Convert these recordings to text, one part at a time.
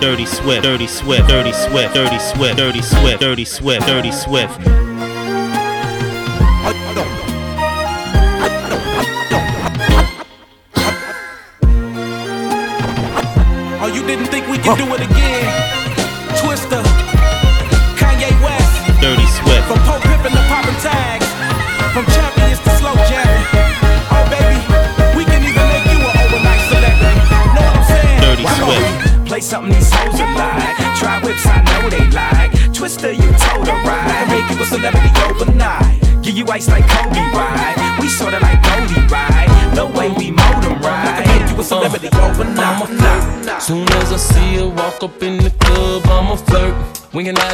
Dirty Swift, Dirty Swift, Dirty Swift, Dirty Swift, Dirty Swift, Dirty Swift, Dirty Swift.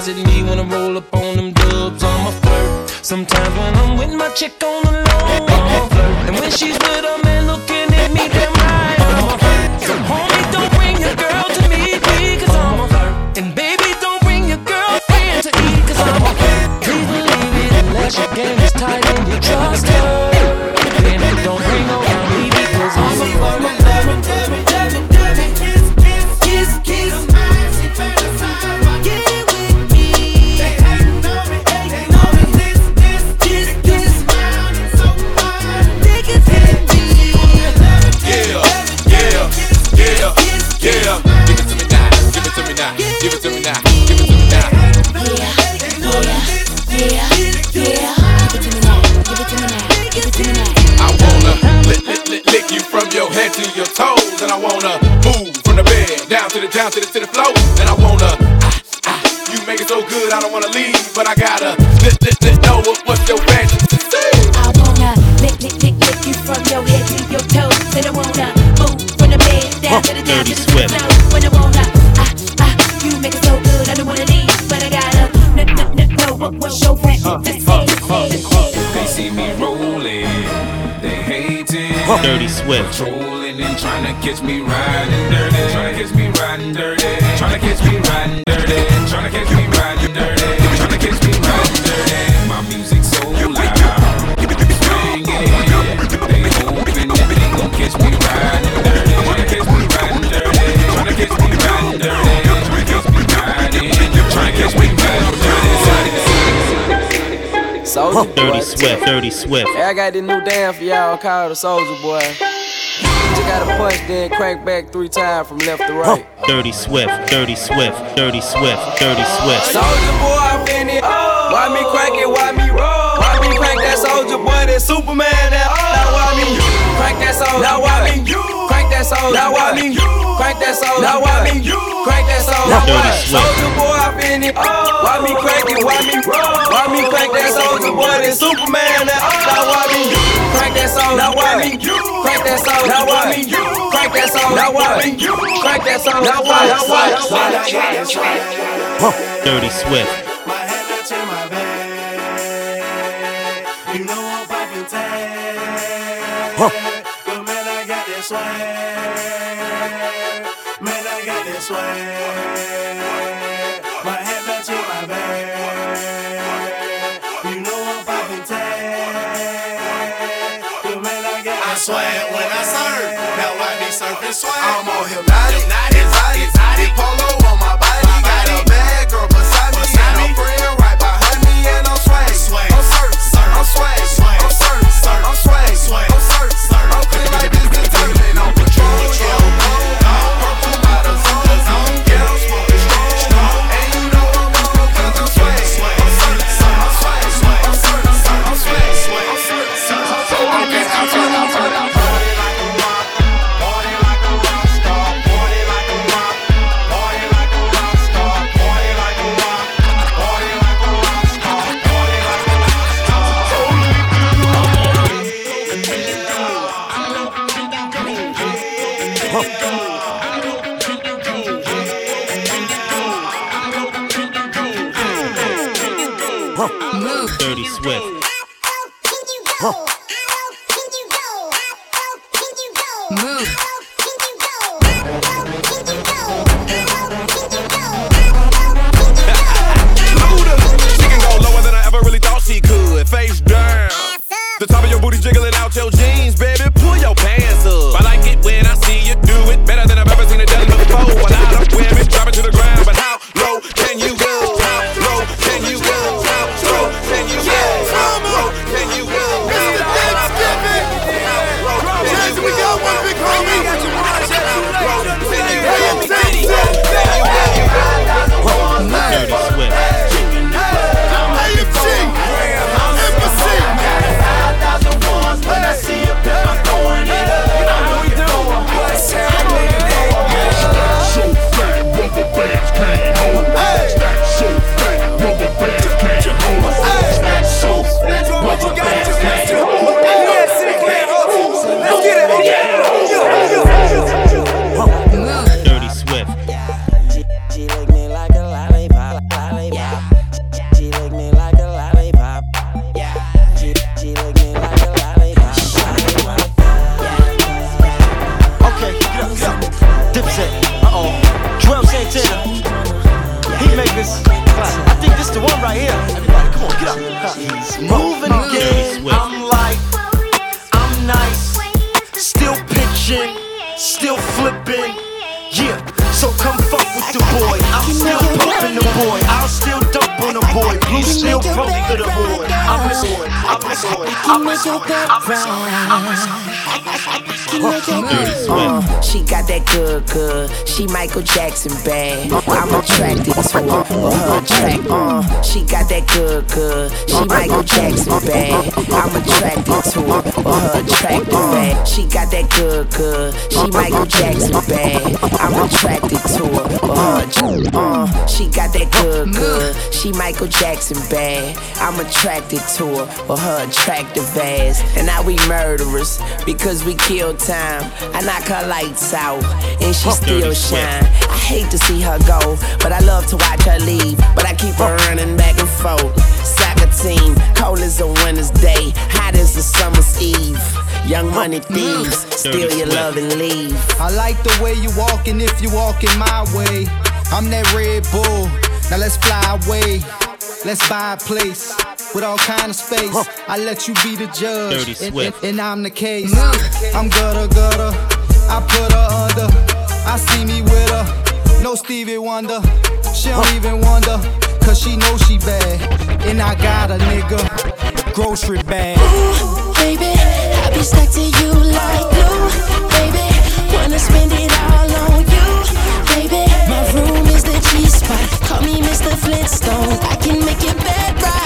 Winking eyes so good, I don't wanna leave, but I gotta let, let, let know what, what's your passion to say. I wanna lick, lick, lick, lick you from your head to your toes. And I wanna move from the bed down to the down to Dirty the Swift. When I wanna, ah, ah, you make it so good, I don't wanna leave, but I gotta n- n- n- know what what's your passion to say. They see me rolling, they hating, Dirty Swift, trolling and trying to catch me riding dirty, trying to catch me riding dirty, trying to catch me riding dirty, trying to catch me riding dirty, trying to catch me riding dirty. My music so loud, riding riding riding riding, riding Dirty. Swift, Dirty Swift. Hey, I got this new dance for y'all called the Soldier Boy. You gotta punch, then crank back three times from left to right. Dirty Swift, Dirty Swift, Dirty Swift, Dirty Swift. Soldier boy, I'm in it. Why me crank it? Why me roll? Why me crank that soldier boy? That Superman? That now why me crank that soldier? Now why me crank that soldier? Now why me crank that soldier? Now why me crank that soldier? Dirty Swift. Soldier boy, I'm in it. Why me crank it? Why me roll? Why me crank that soldier boy? That Superman? That oh. now why me crank that soldier? Now why me crank that soldier? Now why me crank that soldier? Now why me crank that soldier? Now why? Now why? Now why? Dirty Swift, My head matching my bag. You know I'm popping tag. But man, I got that swag. Man, I got that swag. My head matching my bag. You know I'm popping tag. But man, I got I when I serve, now I be surfing swag. I'm on hypnotic, exotic, exotic. Polo Swift, She Michael Jackson bad. I'm attracted to her, her attract. Uh, she got that good, good. She Michael Jackson bad. I'm attracted to her, but her attractive bad. She got that good, good. She Michael Jackson bad. I'm attracted to her, but her. Uh, she got that good, good. She Michael Jackson bad. I'm attracted to her, but her attractive ass. And now we murderers because we kill time. I knock her lights out and she still shine. I hate to see her go, but I love to watch her leave. But I keep her running back and forth. Soccer team, cold as a winter's day, hot as a summer's eve. Young money thieves, steal your love and leave. I like the way you walking if you walking my way. I'm that Red Bull. Now let's fly away. Let's buy a place with all kind of space. I let you be the judge, and, and- and I'm the case. I'm gutter gutter. I put her under. I see me with her. No Stevie Wonder. She don't even wonder, cause she know she bad. And I got a nigga. Grocery bag. Ooh, Baby, I be stuck to you like glue. Baby, wanna spend it all on you. Baby, my room is the G spot. Call me Mr. Flintstone. I can make your bed right.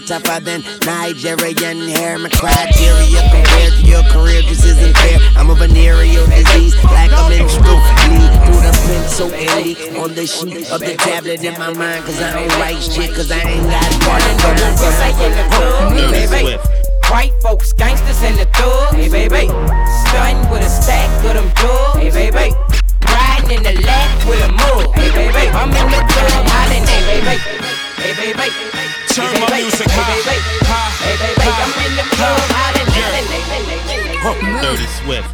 Millionaire, tougher than Nigerian hair. My criteria compared to your career just isn't fair. I'm a venereal disease, like a menstrual bleed through the pencil and on the sheet of the tablet in my mind. Cause I don't write shit, cause I ain't got Dirty Swift. White folks, gangsters in the thug. Hey baby, stunting with a stack of them drugs. Hey baby, riding in the lap with a mug. Hey baby, I'm in the club hollering. Hey baby, hey baby, Turn hey, my music hey, high, high, I'm in the club hollering. Dirty Swift.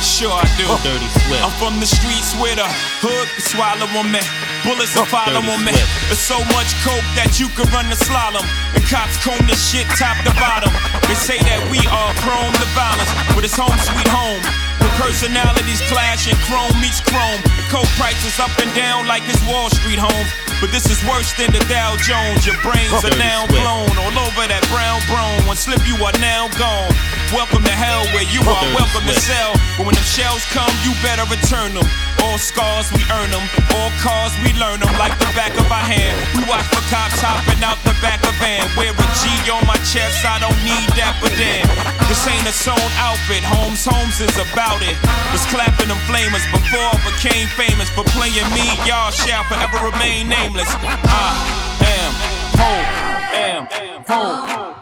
Sure I do. Dirty Swift. I'm from the streets where the hood can swallow on me. Bullets will follow Dirty on me. Swift. There's so much coke that you could run the slalom. And cops comb this shit top to bottom. They say that we are prone to violence, but it's home sweet home. The personalities clash and chrome meets chrome. The coke prices up and down like it's Wall Street home. But this is worse than the Dow Jones. Your brains are now blown all over that brown brown. One slip, you are now gone. Welcome to hell where you are. Welcome to sell. But when them shells come, you better return them. All scars, we earn them. All cars, we learn them like the back of our hand. We watch for cops hopping out the back of van. Wear a G on my chest, I don't need that, but then. This ain't a sewn outfit. Holmes Holmes is about it. Was clapping them flamers before I became famous. For playing me, y'all shall forever remain nameless. I am home. Am. Am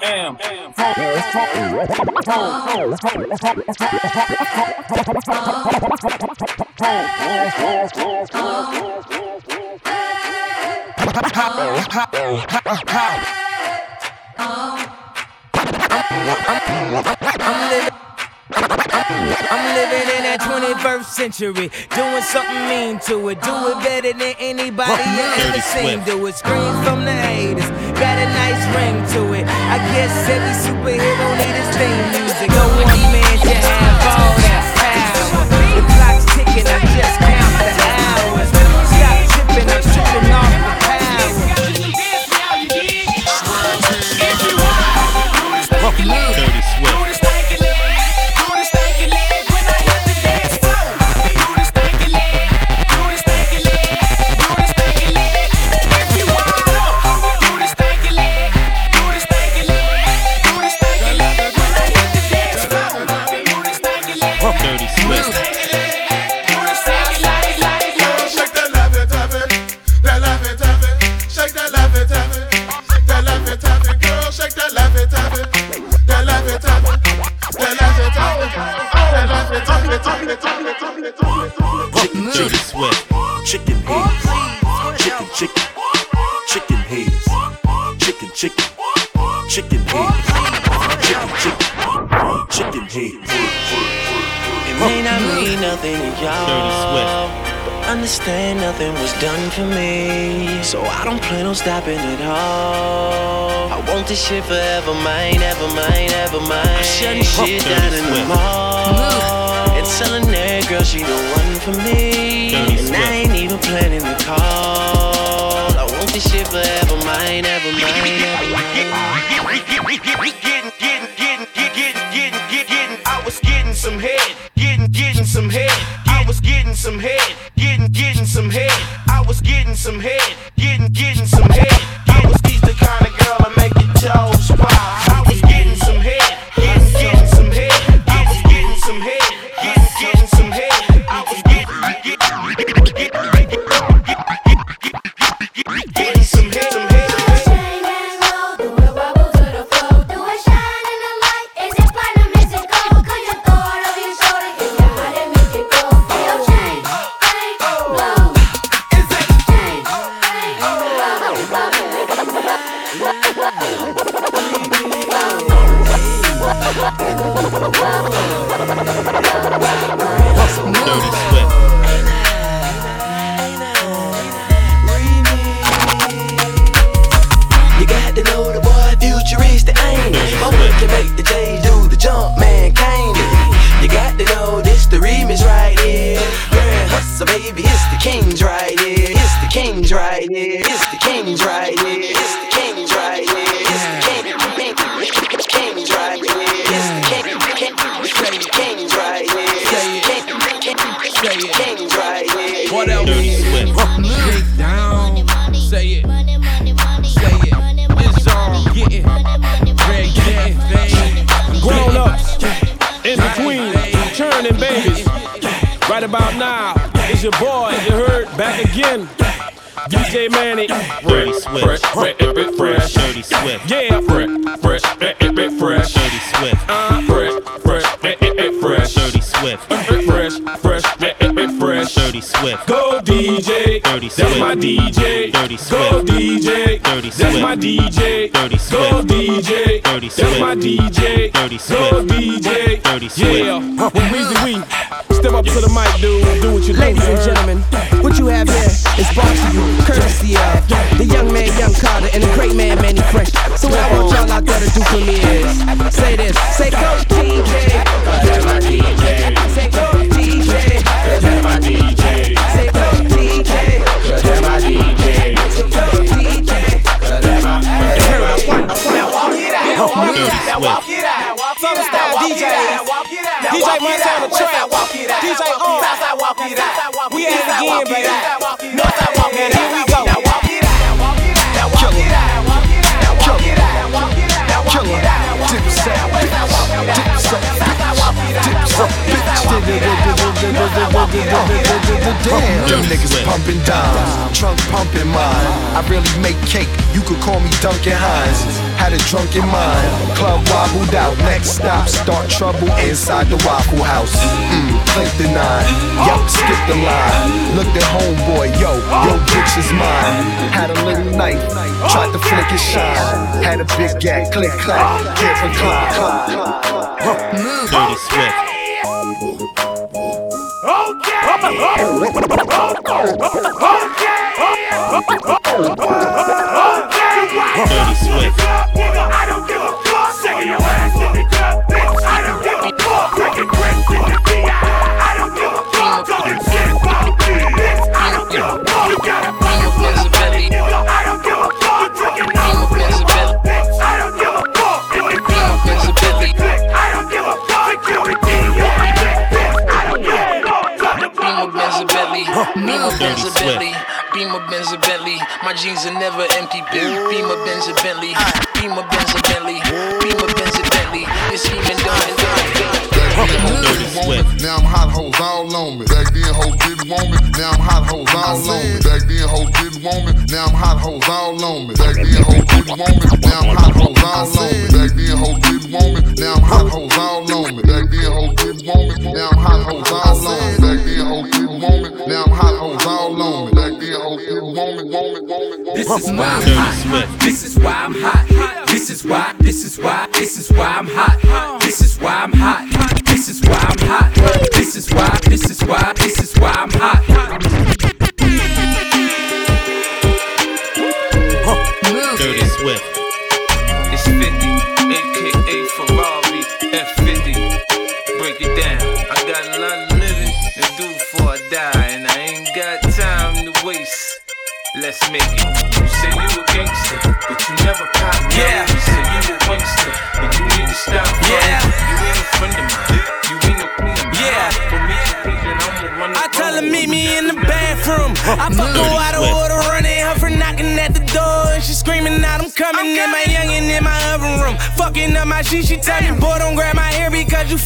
I'm living in that 21st century, doing something mean to it. Do it better than anybody I ever seen. Do it. Screams from the haters, got a nice ring to it. I guess every superhero need his theme music. No one man can have all that. Ticking, I just count the hours. Stop tripping, I'm tripping off Dirty Swift. But understand nothing was done for me. So I don't plan on stopping at all. I want this shit forever, mine, ever mine, ever mine. I'm shutting shit Dirty down in the mall. And telling that girl she the one for me. Dirty and Swift. I ain't even planning to call. I want want this shit forever mine, ever mine, ever mine. Getting, getting, getting, getting, getting, getting, getting. I was getting some head, some head, getting, getting some head. I was getting some head, Dirty Swift. Fresh, fresh, fresh, Dirty Swift. Yeah, fresh, fresh, fresh, fresh. Fresh. Dirty Swift. Go DJ, Dirty that's my DJ. Dirty Go DJ, Dirty that's my DJ. Dirty Go DJ, Dirty that's my DJ. Dirty Go Swift. DJ, Dirty Swift. yeah. When Weezy we step up to the mic, dude, do what you do. Ladies and gentlemen, what you have here is brought to you courtesy of the young man, Young Carter, and the great man, Mannie Fresh. So what I want y'all out there to do for me is say this, say go Dirty Swift. Southern style DJ. DJ Montana Trap. DJ On. We at it again, baby. Northside walk it. Here we go. Damn, them niggas pumping dimes, trunk pumping mine. I really make cake, you could call me Duncan Hines. Had a drunken mind, club wobbled out. Next stop, start trouble inside the Waffle House. Mm, click the nine, yup, skip the line. Looked at homeboy, yo, yo, bitch is mine. Had a little knife, tried to flick it shine. Had a big gag, click clack, can't recline. Dirty Swift. Dirty Swift. Benz jeans are never empty. Beamer Benz a Bentley, Beamer Benz a Bentley, Beamer Benz a Bentley. It's even done and done, done. Dirty Swift. Now I'm hot hoes all on me. Back then hoes didn't want me. Now I'm hot hoes all on me. Back then hoes didn't want me. Now I'm hot hoes all on me. Back then hoes didn't want me. Now I'm hot hoes all on me. This is why I'm hot. This is why I'm hot. This is why. This is why. This is why I'm hot. This is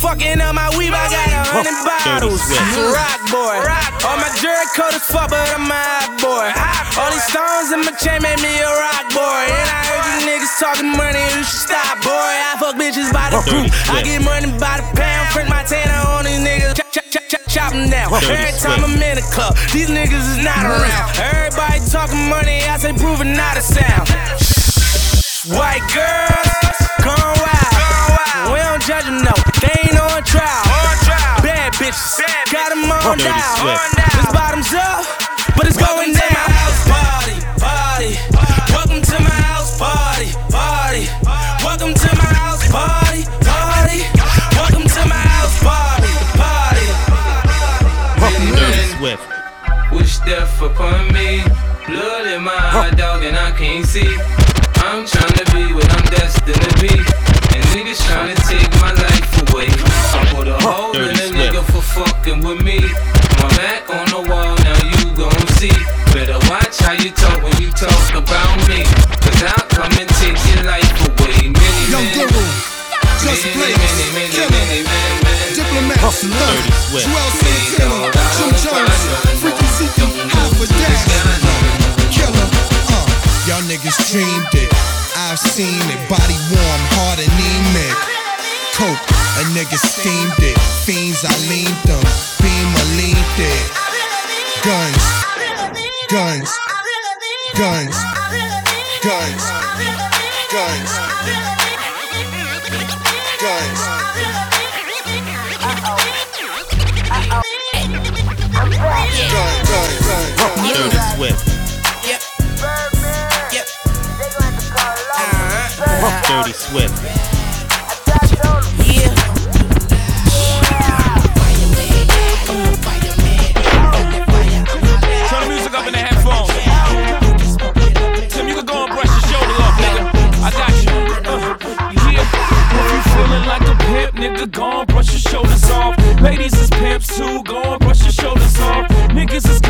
fucking up my weave. I got a hundred bottles. Rock boy. All my jury coat is fuck, but I'm a hot boy. All these stones in my chain made me a rock boy. And I heard you niggas talking money, you should stop, boy. I fuck bitches by the group. I get money by the pound, print my tanner on these niggas. Chop, chop, chop, chop, chop them down. Every time I'm in a club, these niggas is not around. Everybody talking money, I say proving not a sound. White girls, gone wild. We don't judge them, no. They ain't on trial. Bad bitches, got them on Dirty down. Swift. This bottom's up, but it's going down. house party, party. Welcome to my house party, party. Welcome to my house party, party. Welcome to my house party, party. Dirty Swift. Wish death upon me. Blood in my eye, dog, and I can't see. I'm tryna be what I'm destined to be. And niggas tryna take my life away. I put a hole in a nigga for fucking with me. My back on the wall, now you gon' see. Better watch how you talk when you talk about me. Cause I'll come and take your life away. Many, Young many, Guru, Just many, Blaze, many, many, Killer, many, many, many. Diplomat, Love, Juelz Santana, Jim Jones, Freaky Zeke, Alpha Dash, Killer, uh, y'all niggas dreamed it. I've seen it, body warm, heart anemic. Coke, a nigga steamed it. Fiends, I leaned them. Beam, I leaned it. Guns, guns, guns, guns, guns, guns. Gun, gun, gun, gun. Dirty Swift. Dirty Swift. Yeah. Turn the music up in the headphones. Tim, you can go and brush your shoulder off, nigga. I got you. Uh, yeah. If you feeling like a pimp, nigga, go and brush your shoulders off. Ladies is pimps too, go and brush your shoulders off. Niggas is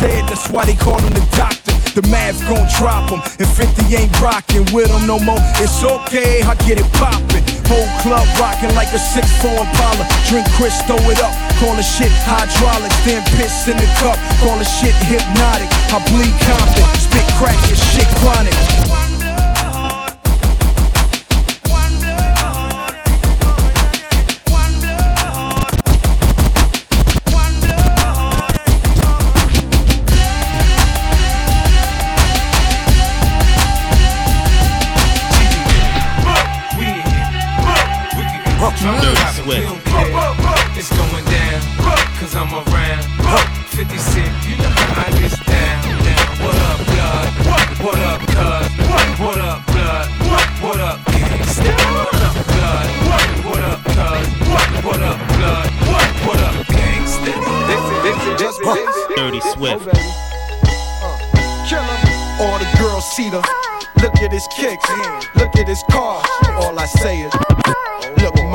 dead, that's why they call him the doctor. The math gon' drop him. and 50 ain't rockin' with him no more, it's okay, I get it poppin'. Whole club rockin' like a 6'4 Impala. Drink Chris, throw it up. Call the shit hydraulics, then piss in the cup. Call the shit hypnotic. I bleed Compton, spit crack and shit chronic. Dirty Swift. It's going down, cause I'm around. 50 Cent, you know how I get down. What up, blood? What up, cuz? What up, blood? What up, gangsta? What up, blood? What up, cuz? What up, blood? What up, gangsta? This is, this is, this is, this is. Dirty Swift. Killer, seater. Look at his kicks, look at his car. All I say is,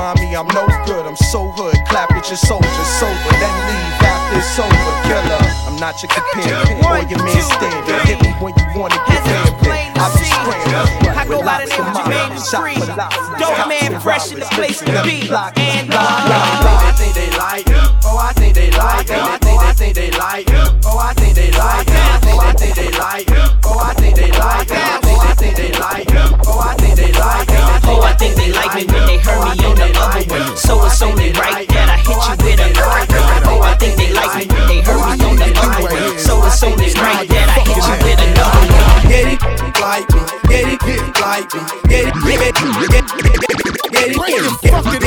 mommy, I'm no good. I'm so hood. Clap at your soldiers sober, then leave after it's over. Killer, I'm not your companion or your man standing. Hit me when you wanna get rampant. I be scrambling. I go by the name of Jermaine Dupri. Dope man, fresh in the place to be. And uh, I think they like. Oh, I think they like it. I think I think they like. Oh, I think they like it. I think I think they like. Oh, I think they like it. I think I think they like it. Oh, I think they like it. Oh, I think they like me when they heard me on the other one. So it's only right that I hit you with a Oh, I think they like me when they heard me on the other one. So it's only right that I hit you with another one. Get it, like me. Get it, like me. Get it, get it, get it, get it, get it, get it,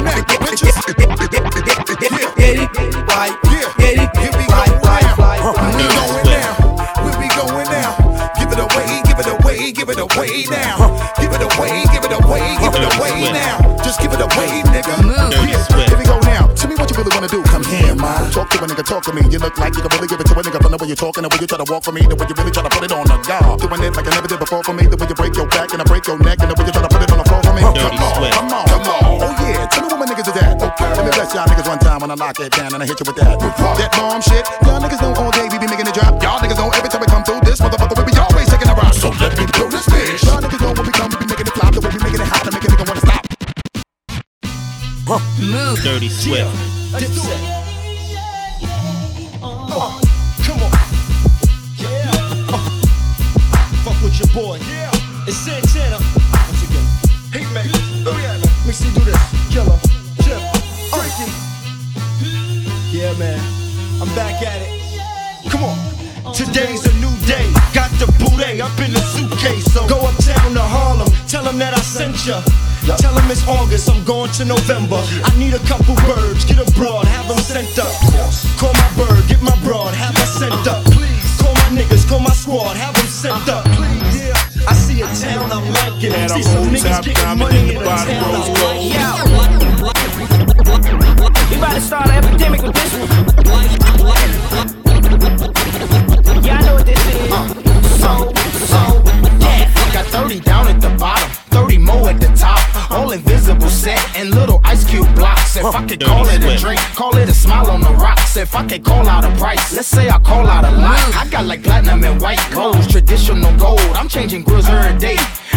Talk to a nigga, talk to me. You look like you can really give it to a nigga from the way you're talking, the way you try to walk for me, the way you really try to put it on the guard. Doing it like I never did before for me, the way you break your back and I break your neck, and the way you try to put it on the floor for me. Come on, come on, come on. Oh yeah, tell me what my niggas is at. Okay, let me bless y'all niggas one time when I lock it down and I hit you with that. That bomb shit. Y'all niggas know all day we be making it drop. Y'all niggas know every time we come through this motherfucker we be always taking a rock. So let me blow this bitch. Y'all niggas know when we come we be making it flop, the way we making it hot to make a nigga wanna stop. Move. Dirty Swift. Dipset. That I sent ya. Tell them it's August, I'm going to November. I need a couple birds, get abroad, have them sent up. Call my bird, get my broad, have her sent up. Please. Call my niggas, call my squad, have them sent up. Yeah, I see a town I'm liking. Had a See some niggas getting money in in the a town rose I'm gold. Yo, we about to start an epidemic with this one. If I could call it a drink, call it a smile on the rocks. If I could call out a price, let's say I call out a lot. I got like platinum and white gold, traditional gold. I'm changing grills every day.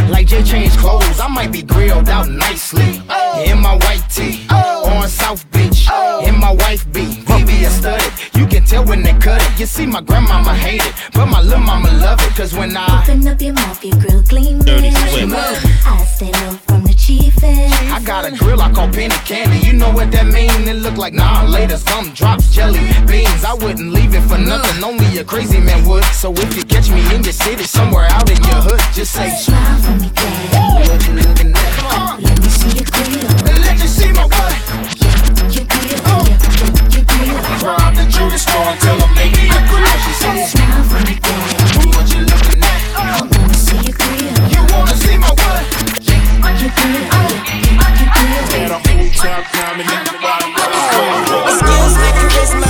Like Jay changed clothes, I might be grilled out nicely. Oh. In my white tee, oh. on South Beach, oh. in my wife beat. VVS studded, you can tell when they cut it. You see, my grandmama hate it, but my little mama love it. Cause when I Open up your mouth, your grill gleaming. Dirty Swift. I stay low from the I got a grill I call penny candy. You know what that mean? It look like nah later. Some drops jelly beans. I wouldn't leave it for nothing. Only a crazy man would. So if you catch me in your city, somewhere out in your hood, just say Smile for me, daddy. What you looking at? Let me see your grill. Let you see my what? Your grill. Your grill. The jewelry store and tell them Like charisma,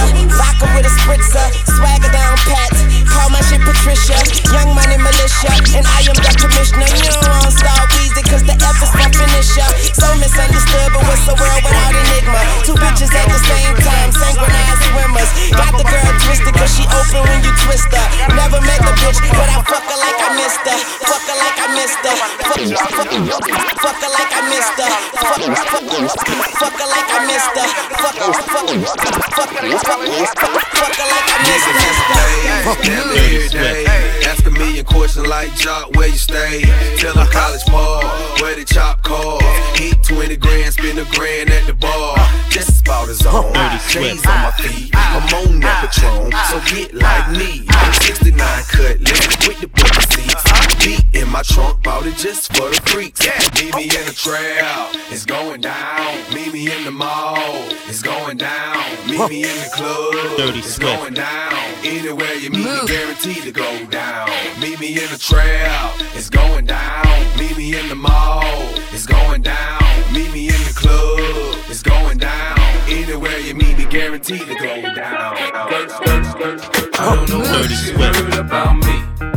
with a spritzer, swagger down pat. Call my shit Patricia, young money militia, and I am the commissioner. You don't want the my finisher. So misunderstood, but what's the world without enigma? Two bitches at the same time, synchronized swimmers. Got the girl twisted, cause she open when you twist her. Never met the bitch, but I fuck her like I missed her. Fuck her like I missed her. Fuck, fuck, fuck her like I missed her. Fuck, fuck, fuck her like I missed her. Fuck, fuck, fuck, fuck, fuck, fuck her like I missed her. Fuck them every day. Ask a million questions like Jock, where you stay? Tell them college ball, where the chop call. Eat 20 grand, spend a grand at the bar. Just about as on. Chains on my feet. I'm on that Patron, so get like me. 69 cutlass with the bucket seats. Beat in my trunk, bought it just for the freaks. Meet me in the trail, it's going down. Meet me in the mall, it's going down. Meet me in the club, Dirty it's Swift. going down. Anywhere you meet me, guaranteed to go down. Meet me in the trail, it's going down. Meet me in the mall, it's going down. Meet me in the club, it's going down. Anywhere you meet me, guaranteed to go down. I don't know what you heard about me.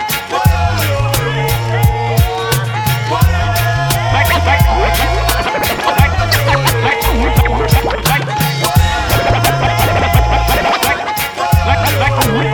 Dirty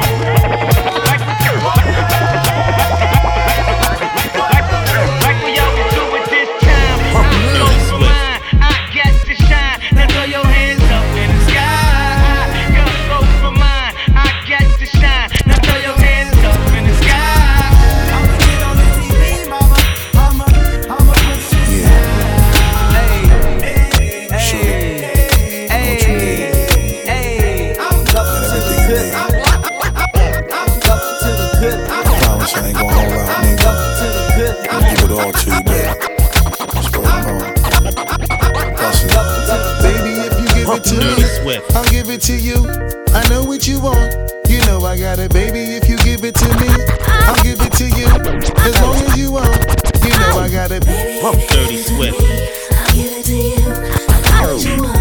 Promise I ain't gonna hold out, nigga. I'll give it all to you, baby. That's it. Baby, if you give it to me, I'll give it to you. I know what you want. You know I got it, baby. If you give it to me, I'll give it to you. As long as you want, you know I got it. Dirty Swift. So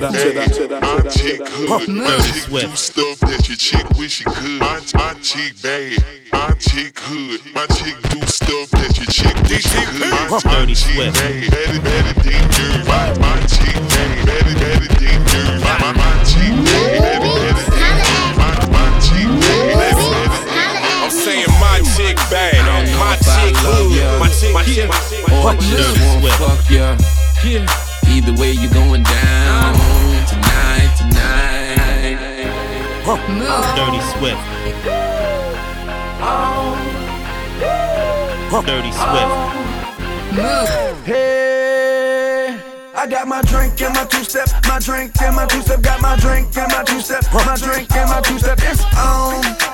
be. My chick hood, my Dirty chick do stuff that your chick wish she could. My, my chick bad, my chick hood, my chick do stuff that your chick wish she could. My, my Dirty chick Swift. bad, better, better than yours. My, my chick bad, better, better than. My, my, my chick bad, better, better than. My, my chick bad, better, better than yours. I'm saying my chick bad, uh, my chick hood, my chick, my chick. Or just won't fuck ya. Either way, you're going down tonight, tonight. Dirty Swift. Dirty Swift. Hey, I got my drink and my two step, my drink and my two step, got my drink and my two step, my drink and my two step. It's on, it's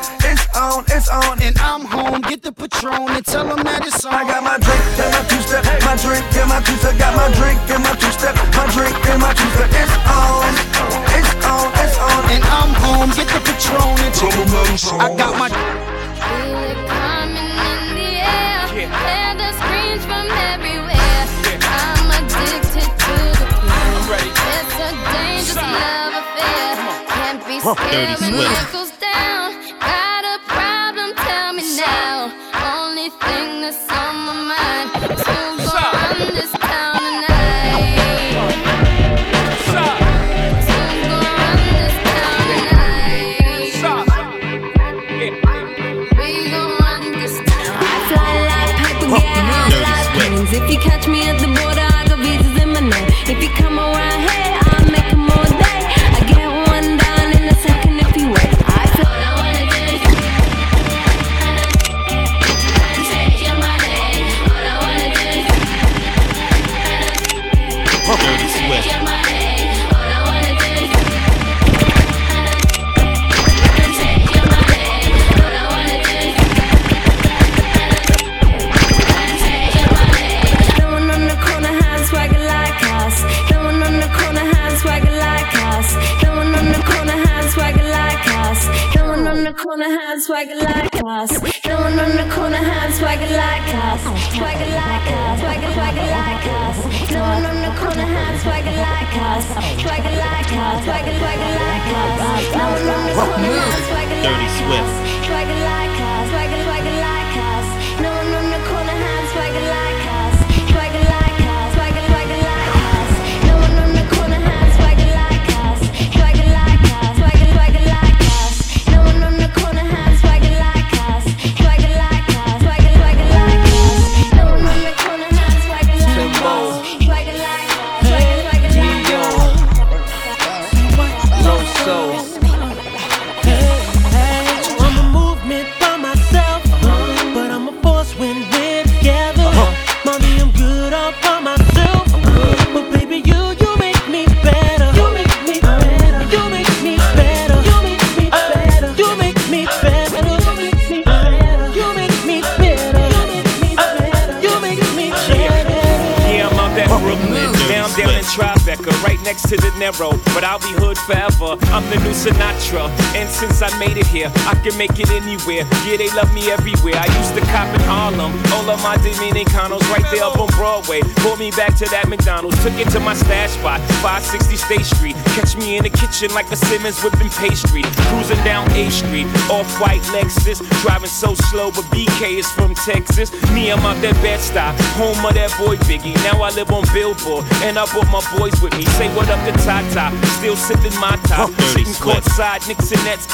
on, it's on, and I'm home. Get the Patron and tell them that it's on. I got my drink and my two step, my drink and my two step, got my drink and my two step, my drink and my two step. It's on, it's on, it's on, and I'm home. Get the Patron and tell them that it's on. I got my. Feel it coming in the air. Hear the screams from everywhere. I'm addicted to the pain. It's a dangerous love affair. Can't be Dirty scared when Swift. Us. No one on the corner has swagger like us. Swagger like us. Swagger swagger like us. No one on the corner has swagger like us. Swagger like us. Swagger swagger like us. No one on the corner has swagger Dirty like Swift. us. Swagger like us. Sinatra. Since I made it here, I can make it anywhere. Yeah, they love me everywhere. I used to cop in Harlem. All of my Dominicanos right there up on Broadway. Pulled me back to that McDonald's. Took it to my stash spot, 560 State Street. Catch me in the kitchen like a Simmons whipping pastry. Cruising down A Street, off white Lexus. Driving so slow, but BK is from Texas. Me, I'm out that bed stop, home of that boy Biggie. Now I live on Billboard, and I brought my boys with me. Say what up to Tata, still sipping my top. Sitting courtside, Knicks and Nets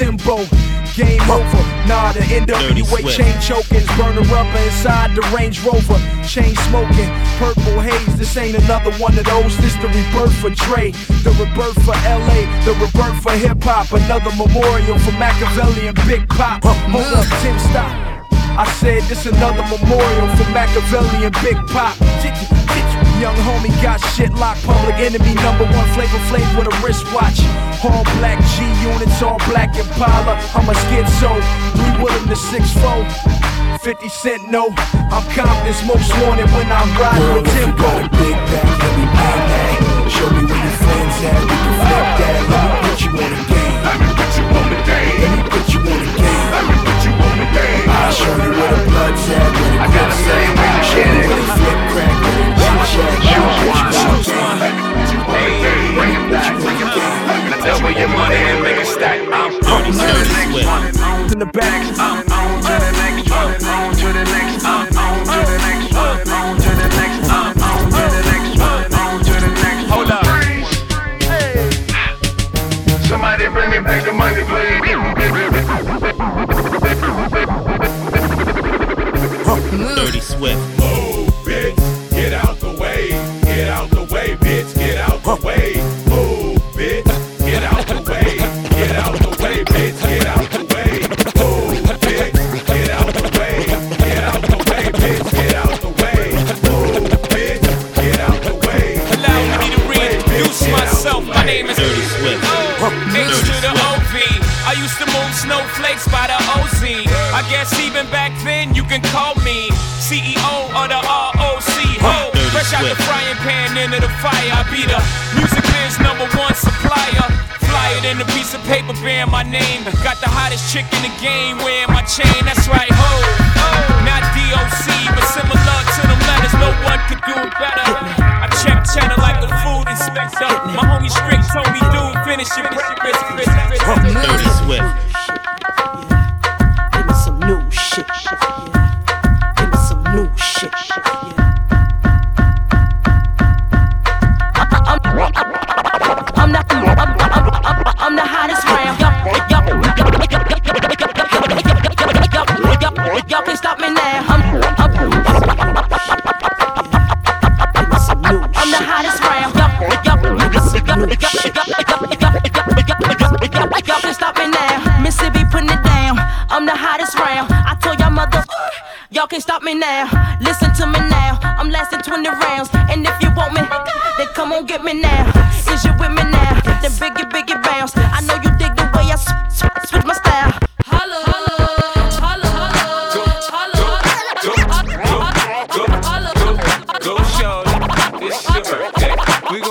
Timbo. Game over. Nah, the NWA chain choking, burner rubber inside the Range Rover. Chain smoking, purple haze. This ain't another one of those. This the rebirth for Dre, the rebirth for LA, the rebirth for hip hop. Another memorial for Machiavelli and Big Pop. Hold up, Tim, stop. I said this another memorial for Machiavelli and Big Pop. Young homie got shit locked, public enemy number one flavor flame with a wristwatch. All black G units, all black Impala. I'm a schizo, three Willem to six four. 50 cent no, I'm confident most wanted when I'm riding with Timbo. Big bag, let me bang that. Show me where your friends at, we can flip that. Let me put you on the game. Let me put you on the game. Let me put you on the game. Let me put you on the game. I'll show you where the blood's at, where the grip's at. Show you where the flip crack, where the chit chat. I'll put you on the game. Let me put you on the game. Let me put you on the game. Double your money and make it stack. I'm Dirty Swift. In the back. I'm on to the next one. On to the next one. Dirty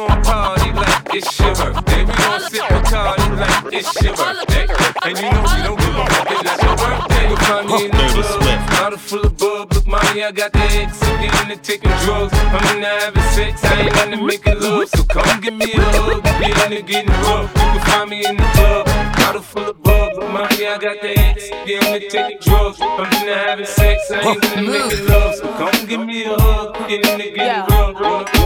gon' party like it's your birthday. We gon' sip Bacardi like it's your birthday. And you know we don't give a fuck if that's your birthday. You'll find me in the Dirty club, Swift. bottle full of bub. Look, mommy, I got the X. I'm getting to taking drugs. I'm into having sex. I ain't into making love. So come give me a hug. Get into getting rough. You can find me in the club, bottle full of bub. Look, mommy, I got the X. Get into taking drugs. I'm into having sex. I ain't into making love. So come give me a hug. Get into getting rough.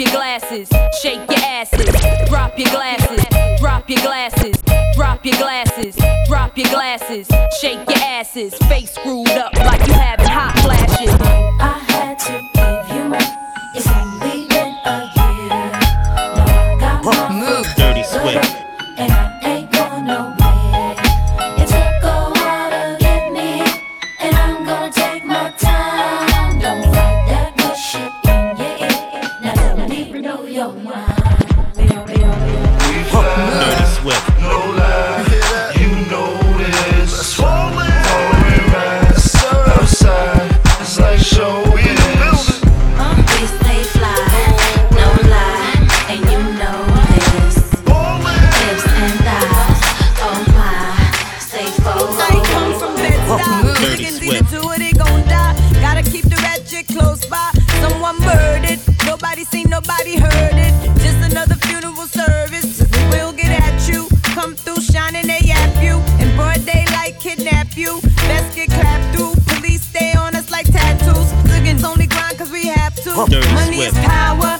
Your glasses, shake your asses. Drop your glasses, drop your glasses, drop your glasses, drop your glasses, shake your asses. Face screwed up like you having Nobody seen, nobody heard it. Just another funeral service. We'll get at you. Come through shining, they yap you. In broad daylight, kidnap you. Best get clapped through. Police stay on us like tattoos. Liggins only grind cause we have to. Money is power.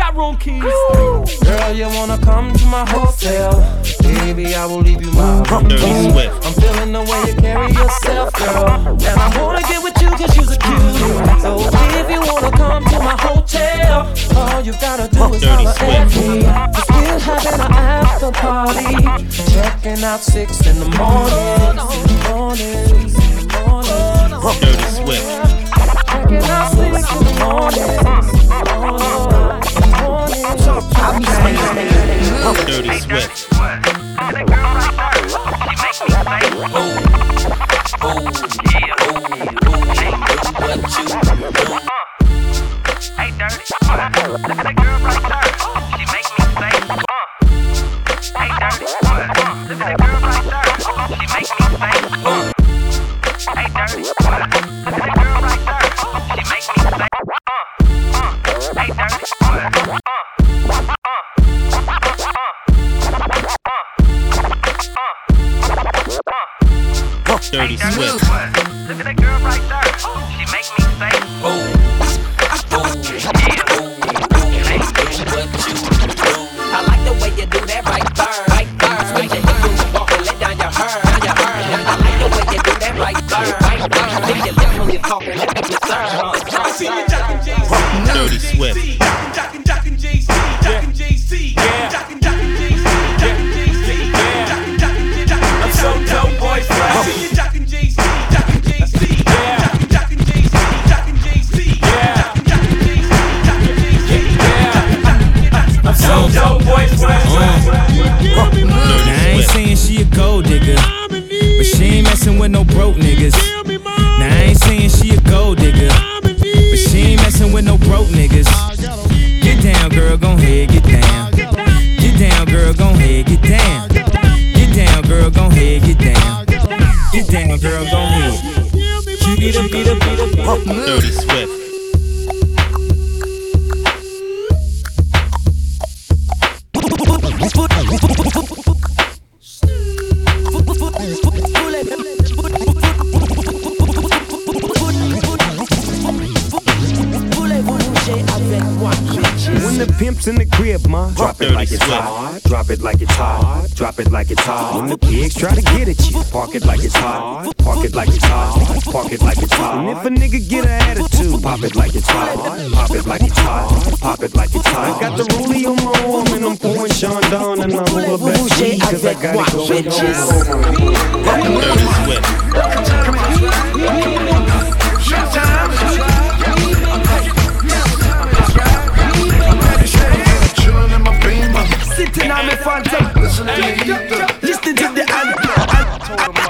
got room keys. Girl, you wanna come to my hotel? Baby, I will leave you my room. Dirty Swift. I'm feeling the way you carry yourself, girl. And I wanna get with you cause you're cute. So if you wanna come to my hotel, all you gotta do is Dirty holler Swift. at me. We're having an after party. Checking out six in the morning. Morning. Morning. Dirty Swift. Checking out six in the morning. Dirty Swift. Hey, dirty. Look at that girl right there. Dirty Swift. Look at that girl right there. Oh. Hot. When the pigs try to get at you, park it like it's hot. Park it like it's hot. Park it like it's hot. And if a nigga get an attitude, pop it like it's hot. Pop it like it's hot. Pop it like it's hot. I got the rollie on my arm and I'm pouring Sean down and I'm over best weed cause I got it going Chillin' in my beamer. Sitting on me phantom. Listen to the Listen to the anthem.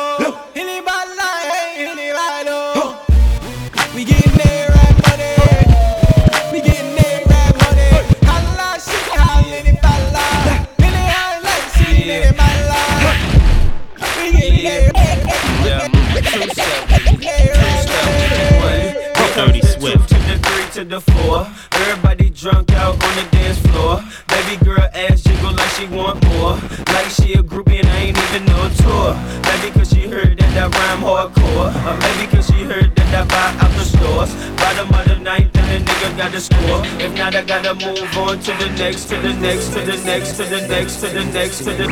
Dirty Swift. To the three to the four. Everybody drunk out on the dance floor. Baby girl ass jiggle like she want more. Like she a groupie and I ain't even no tour. Maybe cause she heard that rhyme hardcore. Or maybe cause she heard that I buy out the stores. Bottom of the ninth and the nigga got to score. If not, I gotta move on to the next, to the next, to the next, to the next, to the next, to the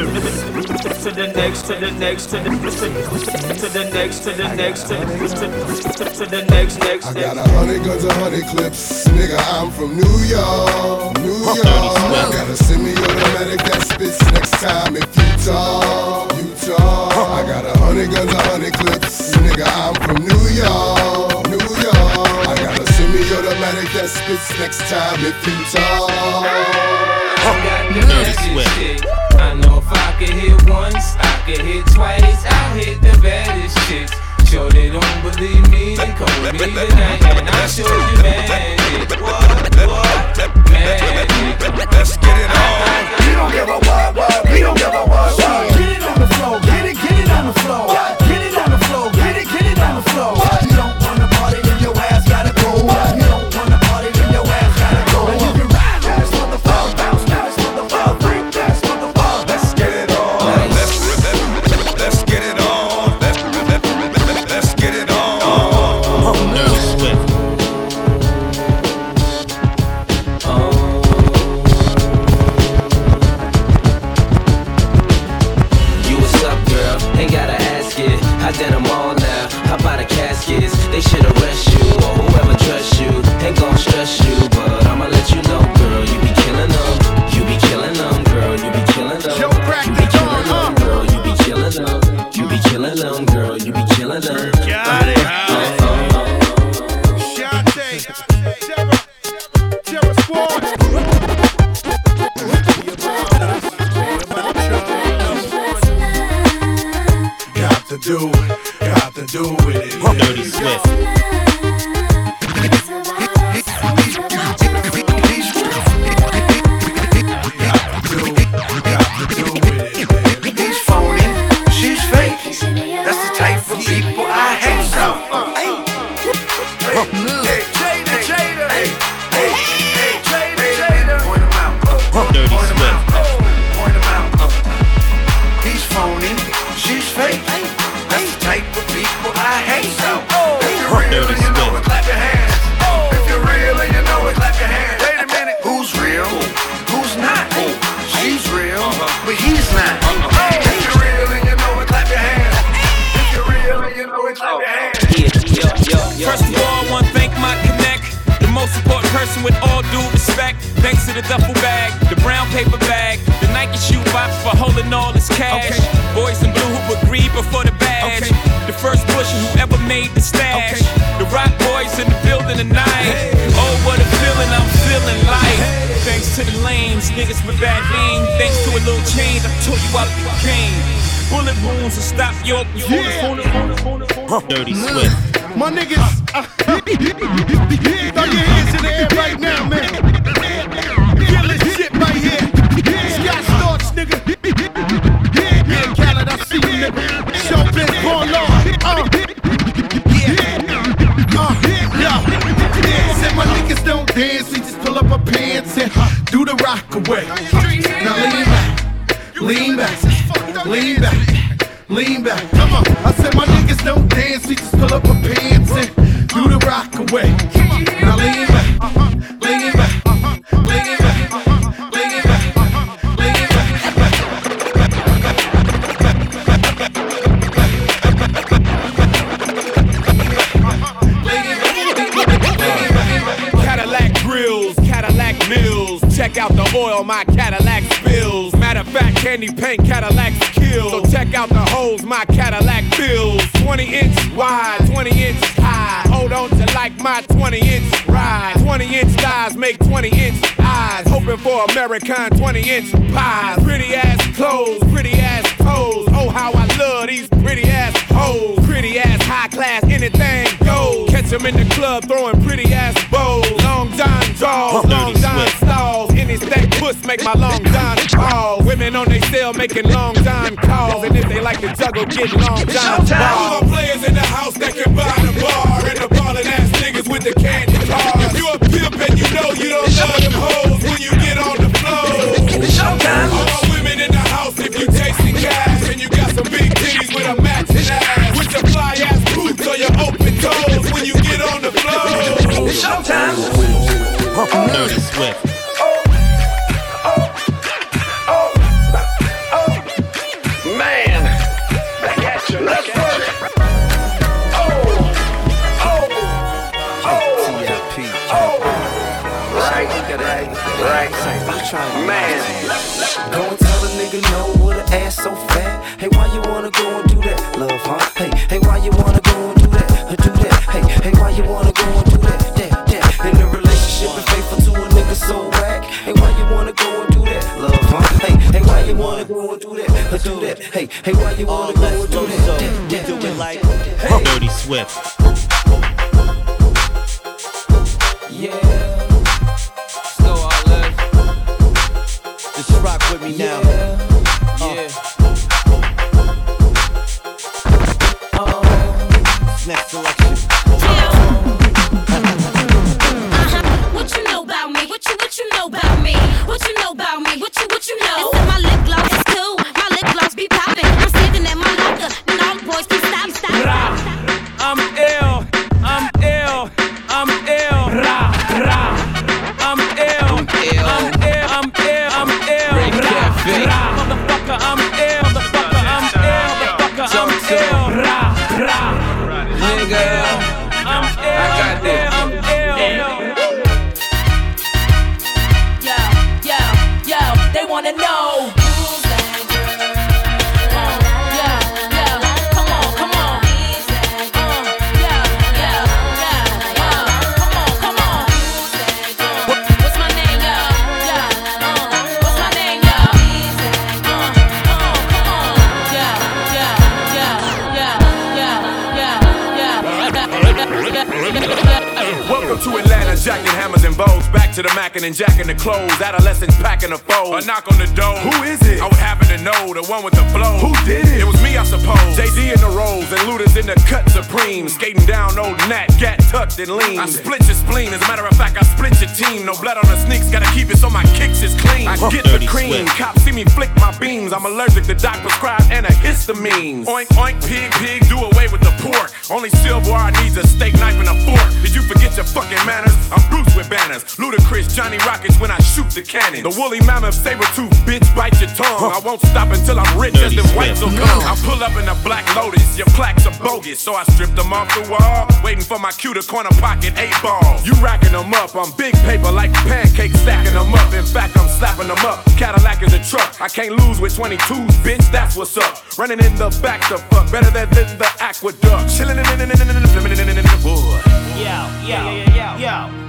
to the next, to the next, to the to the next, to the next, to the to the next, next, I got a hundred guns, a hundred clips. Nigga, I'm from New York. New York. I Gotta send me automatic that spits next time if you talk. You talk. I got a hundred guns, a hundred clips. Nigga, I'm from New York. New York. I gotta send me automatic that spits next time if you talk. Dirty Swift. I know if I could hit once, I could hit twice. I'll hit the baddest chicks. Sure they don't believe me, they call me tonight, and I show you magic. What, what, magic? Let's get it on. We don't give a what, what. We don't give a what, what. Get it on the floor, get it, get it on the floor. Get person with all due respect. Thanks to the duffel bag, the brown paper bag, the Nike shoe box for holding all this cash. Boys in blue who agreed before the badge. The first pusher who ever made the stash. The rock boys in the building tonight. Oh, what a feeling I'm feeling like. Thanks to the lanes, niggas with bad aim. Thanks to a little change, I told you I became. Bullet wounds will stop your Dirty Swift. My niggas, throw your hands in the air right now, man. Killing shit right here. Scott Storch, nigga. Yeah, Khaled, I see you, nigga. Show Biz Born Law. Uh, yeah, uh. Yeah, said my niggas don't dance, we just pull up our pants and do the rock away. Now lean back, lean back, lean back. Come on, I said my niggas don't dance, we just pull up our pants and do the rock away. Now lean back, lean back, lean back, lean back, lean Cadillac grills, Cadillac mills. Check out the oil my Cadillac spills. Matter of fact, candy paint Cadillacs kill. So check out the holes my Cadillac fills. 20 inch wide, 20 inch high. Hold on to like my 20 inch ride. 20 inch thighs make 20 inch eyes. Hoping for American 20 inch pies. Pretty ass clothes, pretty ass toes. Oh, how I love these pretty ass hoes. Pretty ass high class, anything goes. Catch 'em in the club throwing pretty ass bows. Long John draws, long John stalls. Any stack puss make my long John fall. Women on they cell making long John calls. And if they like to juggle, get long John balls. All players in the house that can buy the bar and the ballin' ass niggas with the candy cars. If you a pimp and you know you don't love them hoes when you get on the floor. Showtime. All women in the house if you chasing cash and you got some big titties with a matching ass. With your fly ass boots or your open toes when you get on the floor. It's showtime. Dirty Swift. Right, man. Go and tell a nigga no with an ass so fat. Hey, why you wanna go and do that, love, huh? Hey, hey, why you wanna go and do that, uh, do that? Hey, hey, why you wanna go and do that, that, that? In a relationship and faithful to a nigga so whack. Hey, why you wanna go and do that, love, huh? Hey, hey, why you wanna go and do that, uh, do that? Hey, hey, why you wanna go and do that, that, that? Do it like, Dirty Swift. Motherfucker, to the Mackin' and jackin' the clothes. Adolescents packing a fold. A knock on the door. Who is it? I would happen to know the one with the flow. Who did it? It was me, I suppose. JD in the rolls and Luda's in the cut supreme. Skating down old Nat, gat tucked and lean. I split your spleen. As a matter of fact, I split your team. No blood on the sneaks, gotta keep it so my kicks is clean. I get the cream. Cops see me flick my beams. I'm allergic to doc prescribed and a. Oink, oink, pig, pig, do away with the pork. Only silver. I need a steak knife and a fork. Did you forget your fucking manners? I'm Bruce with banners. Ludacris Chris, Johnny Rockets when I shoot the cannon. The woolly mammoth saber tooth bitch bite your tongue. I won't stop until I'm rich as the whites will come. I pull up in a black lotus, your plaques are bogus. So I strip them off the wall, waiting for my cue to corner pocket eight balls. You racking them up on big paper like pancakes, stacking them up. In fact, I'm slapping them up. Cadillac is a truck. I can't lose with 22s, bitch, that's what's up. Running in the back to fuck, better than, than the aqueduct. Chilling in the, in Yo yo yo. in